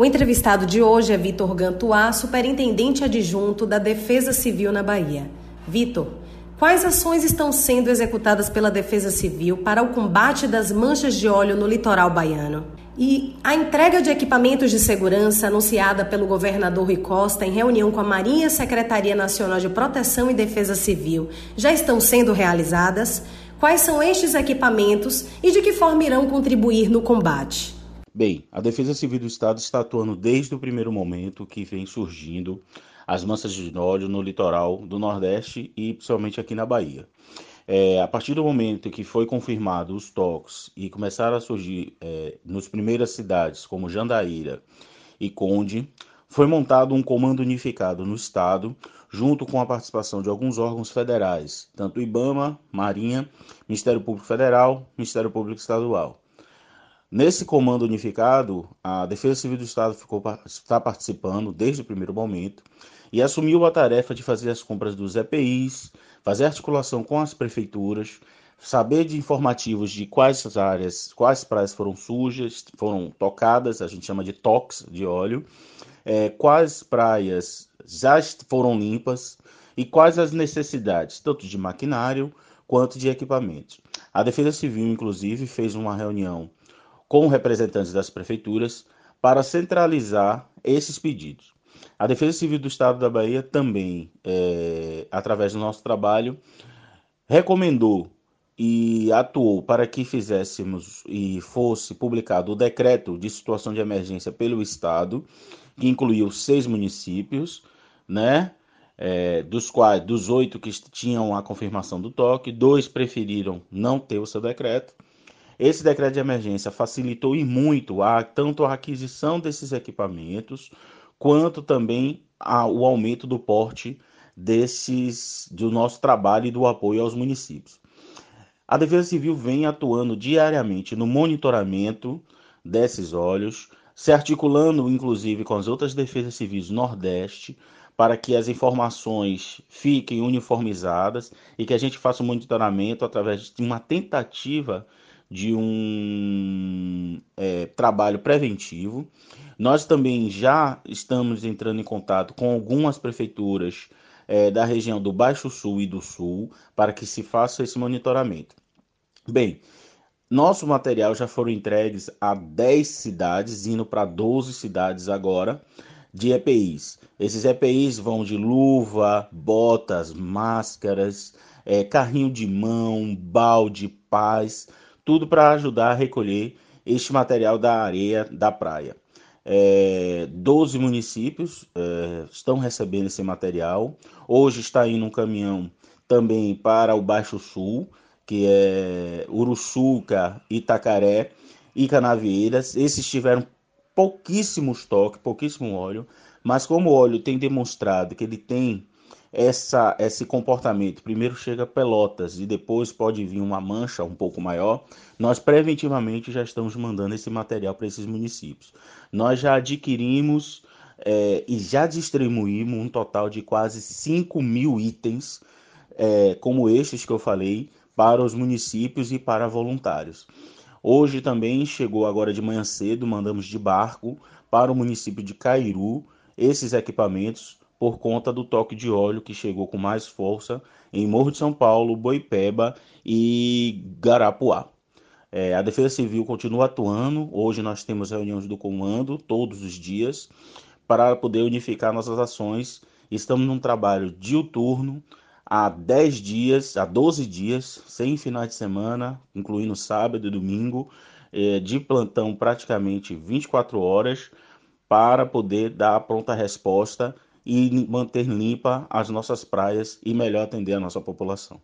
O entrevistado de hoje é Vitor Gantuá, superintendente adjunto da Defesa Civil na Bahia. Vitor, quais ações estão sendo executadas pela Defesa Civil para o combate das manchas de óleo no litoral baiano? E a entrega de equipamentos de segurança anunciada pelo governador Rui Costa em reunião com a Marinha Secretaria Nacional de Proteção e Defesa Civil já estão sendo realizadas? Quais são estes equipamentos e de que forma irão contribuir no combate? Bem, a Defesa Civil do Estado está atuando desde o primeiro momento que vem surgindo as massas de óleo no litoral do Nordeste e principalmente aqui na Bahia. É, a partir do momento que foi confirmado os toques e começaram a surgir é, nas primeiras cidades como Jandaíra e Conde, foi montado um comando unificado no estado, junto com a participação de alguns órgãos federais, tanto IBAMA, Marinha, Ministério Público Federal, Ministério Público Estadual. Nesse comando unificado, a Defesa Civil do Estado ficou, está participando desde o primeiro momento e assumiu a tarefa de fazer as compras dos EPIs, fazer articulação com as prefeituras, saber de informativos de quais áreas, quais praias foram sujas, foram tocadas, a gente chama de tox de óleo, é, quais praias já foram limpas e quais as necessidades, tanto de maquinário quanto de equipamentos. A Defesa Civil, inclusive, fez uma reunião com representantes das prefeituras para centralizar esses pedidos. A Defesa Civil do Estado da Bahia também, é, através do nosso trabalho, recomendou e atuou para que fizéssemos e fosse publicado o decreto de situação de emergência pelo Estado, que incluiu seis municípios, né? É, dos quais, dos oito que tinham a confirmação do toque, dois preferiram não ter o seu decreto esse decreto de emergência facilitou e muito a, tanto a aquisição desses equipamentos, quanto também a, o aumento do porte desses do nosso trabalho e do apoio aos municípios. A Defesa Civil vem atuando diariamente no monitoramento desses óleos, se articulando inclusive com as outras defesas civis do Nordeste, para que as informações fiquem uniformizadas e que a gente faça o um monitoramento através de uma tentativa de um é, trabalho preventivo. Nós também já estamos entrando em contato com algumas prefeituras é, da região do Baixo Sul e do Sul para que se faça esse monitoramento. Bem, nosso material já foram entregues a 10 cidades, indo para 12 cidades agora, de EPIs. Esses EPIs vão de luva, botas, máscaras, é, carrinho de mão, balde, paz, tudo para ajudar a recolher este material da areia da praia. É, 12 municípios é, estão recebendo esse material. Hoje está indo um caminhão também para o Baixo Sul, que é Uruçuca, Itacaré e Canavieiras. Esses tiveram pouquíssimo estoque, pouquíssimo óleo, mas como o óleo tem demonstrado que ele tem essa, esse comportamento, primeiro chega pelotas e depois pode vir uma mancha um pouco maior, nós preventivamente já estamos mandando esse material para esses municípios. Nós já adquirimos é, e já distribuímos um total de quase 5 mil itens, é, como estes que eu falei, para os municípios e para voluntários. Hoje também chegou agora de manhã cedo, mandamos de barco para o município de Cairu esses equipamentos por conta do toque de óleo que chegou com mais força em Morro de São Paulo, Boipeba e Garapuá. É, a Defesa Civil continua atuando. Hoje nós temos reuniões do comando todos os dias para poder unificar nossas ações. Estamos num trabalho diuturno há 10 dias, há 12 dias, sem finais de semana, incluindo sábado e domingo, é, de plantão praticamente 24 horas, para poder dar a pronta resposta e manter limpa as nossas praias e melhor atender a nossa população.